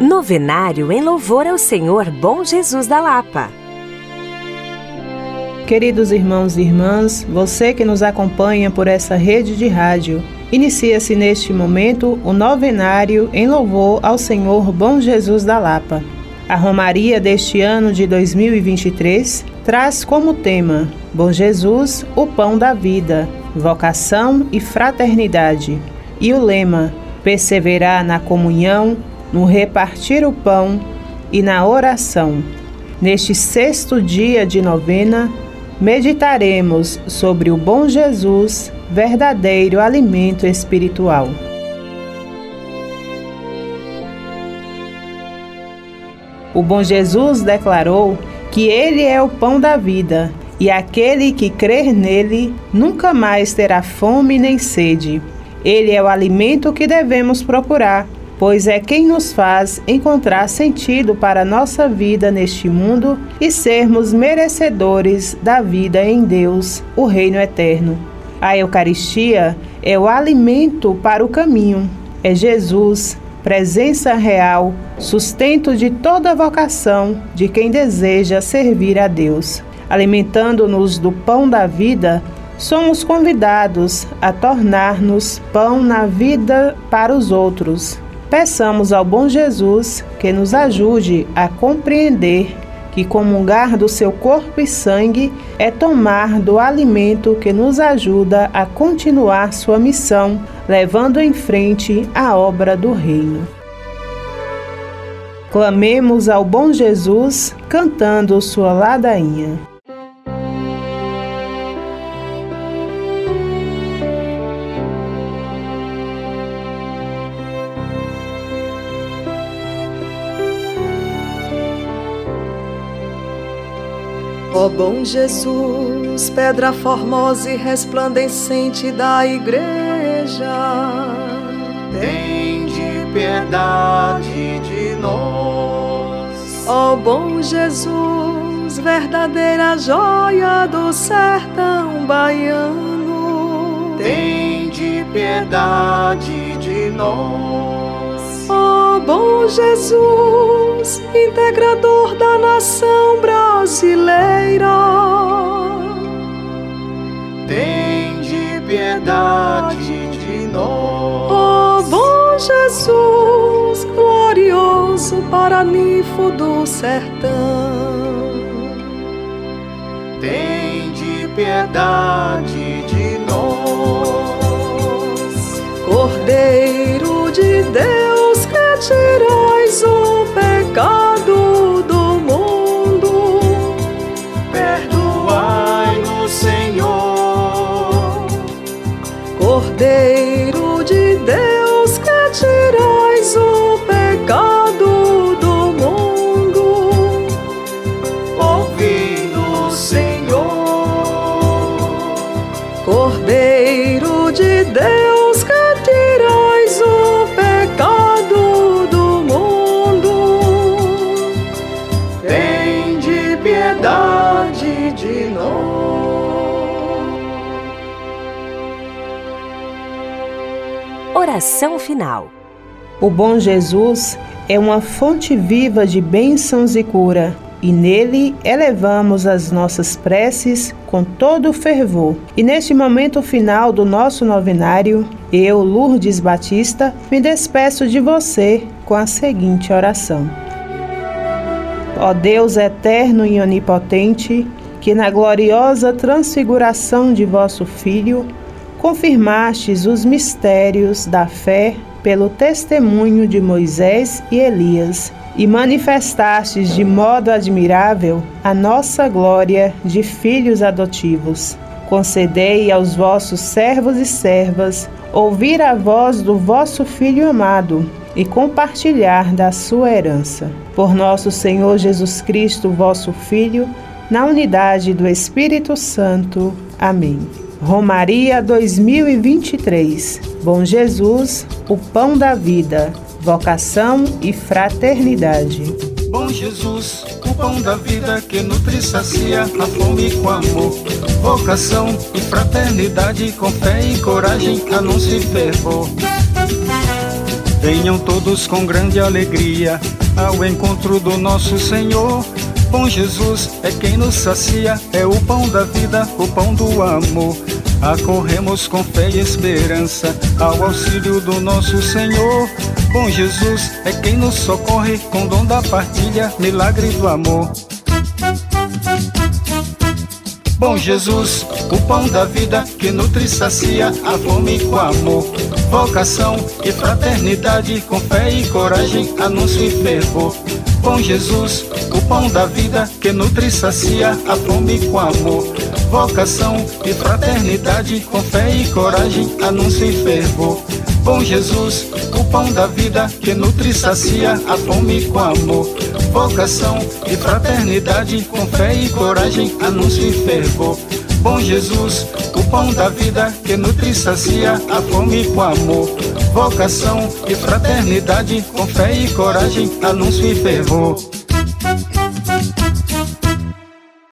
Novenário em louvor ao Senhor Bom Jesus da Lapa. Queridos irmãos e irmãs, você que nos acompanha por essa rede de rádio, inicia-se neste momento o novenário em louvor ao Senhor Bom Jesus da Lapa. A Romaria deste ano de 2023 traz como tema Bom Jesus, o pão da vida, vocação e fraternidade. E o lema: perseverar na comunhão, no repartir o pão e na oração. Neste sexto dia de novena, meditaremos sobre o bom Jesus, verdadeiro alimento espiritual. O bom Jesus declarou que ele é o pão da vida e aquele que crer nele nunca mais terá fome nem sede. Ele é o alimento que devemos procurar, pois é quem nos faz encontrar sentido para nossa vida neste mundo e sermos merecedores da vida em Deus, o Reino Eterno. A Eucaristia é o alimento para o caminho, é Jesus, presença real, sustento de toda vocação de quem deseja servir a Deus alimentando-nos do pão da vida, somos convidados a tornar-nos pão na vida para os outros. Peçamos ao bom Jesus que nos ajude a compreender que comungar do seu corpo e sangue é tomar do alimento que nos ajuda a continuar sua missão, levando em frente a obra do Reino. Clamemos ao bom Jesus cantando sua ladainha. Ó bom Jesus, pedra formosa e resplandecente da igreja, tem de piedade de nós. Ó bom Jesus, verdadeira joia do sertão baiano, tem de piedade de nós. Bom Jesus, integrador da nação brasileira, tem de piedade de nós. Ó oh, bom Jesus, glorioso paraninfo do sertão, tem de piedade de nós. Cordeiro de Deus tirais o pecado do mundo. Perdoai-nos, Senhor. Cordeiro de Deus, que tirais o pecado do mundo. Ouvi-nos, Senhor. Cordeiro Oração final. O bom Jesus é uma fonte viva de bênçãos e cura, e nele elevamos as nossas preces com todo o fervor. E neste momento final do nosso novenário, eu, Lourdes Batista, me despeço de você com a seguinte oração. Ó Deus eterno e onipotente, que na gloriosa transfiguração de vosso Filho confirmastes os mistérios da fé pelo testemunho de Moisés e Elias e manifestastes de modo admirável a nossa glória de filhos adotivos. Concedei aos vossos servos e servas ouvir a voz do vosso Filho amado e compartilhar da sua herança. Por nosso Senhor Jesus Cristo, vosso Filho, na unidade do Espírito Santo. Amém. Romaria 2023. Bom Jesus, o pão da vida, vocação e fraternidade. Bom Jesus, o pão da vida que nutre sacia a fome com amor, vocação e fraternidade com fé e coragem, anúncio e fervor. Venham todos com grande alegria ao encontro do nosso Senhor. Bom Jesus é quem nos sacia, é o pão da vida, o pão do amor. Acorremos com fé e esperança ao auxílio do nosso Senhor. Bom Jesus é quem nos socorre com dom da partilha, milagre do amor. Bom Jesus, o pão da vida que nutre e sacia a fome com amor, vocação e fraternidade, com fé e coragem, anúncio e fervor. Bom Jesus, o pão da vida que nutre e sacia a fome com amor, vocação e fraternidade, com fé e coragem, anúncio e fervor. Bom Jesus, o pão da vida que nutre e sacia a fome com amor vocação e fraternidade, com fé e coragem, anúncio e fervor. Bom Jesus, o pão da vida que nutre e sacia a fome com amor. Vocação e fraternidade, com fé e coragem, anúncio e fervor.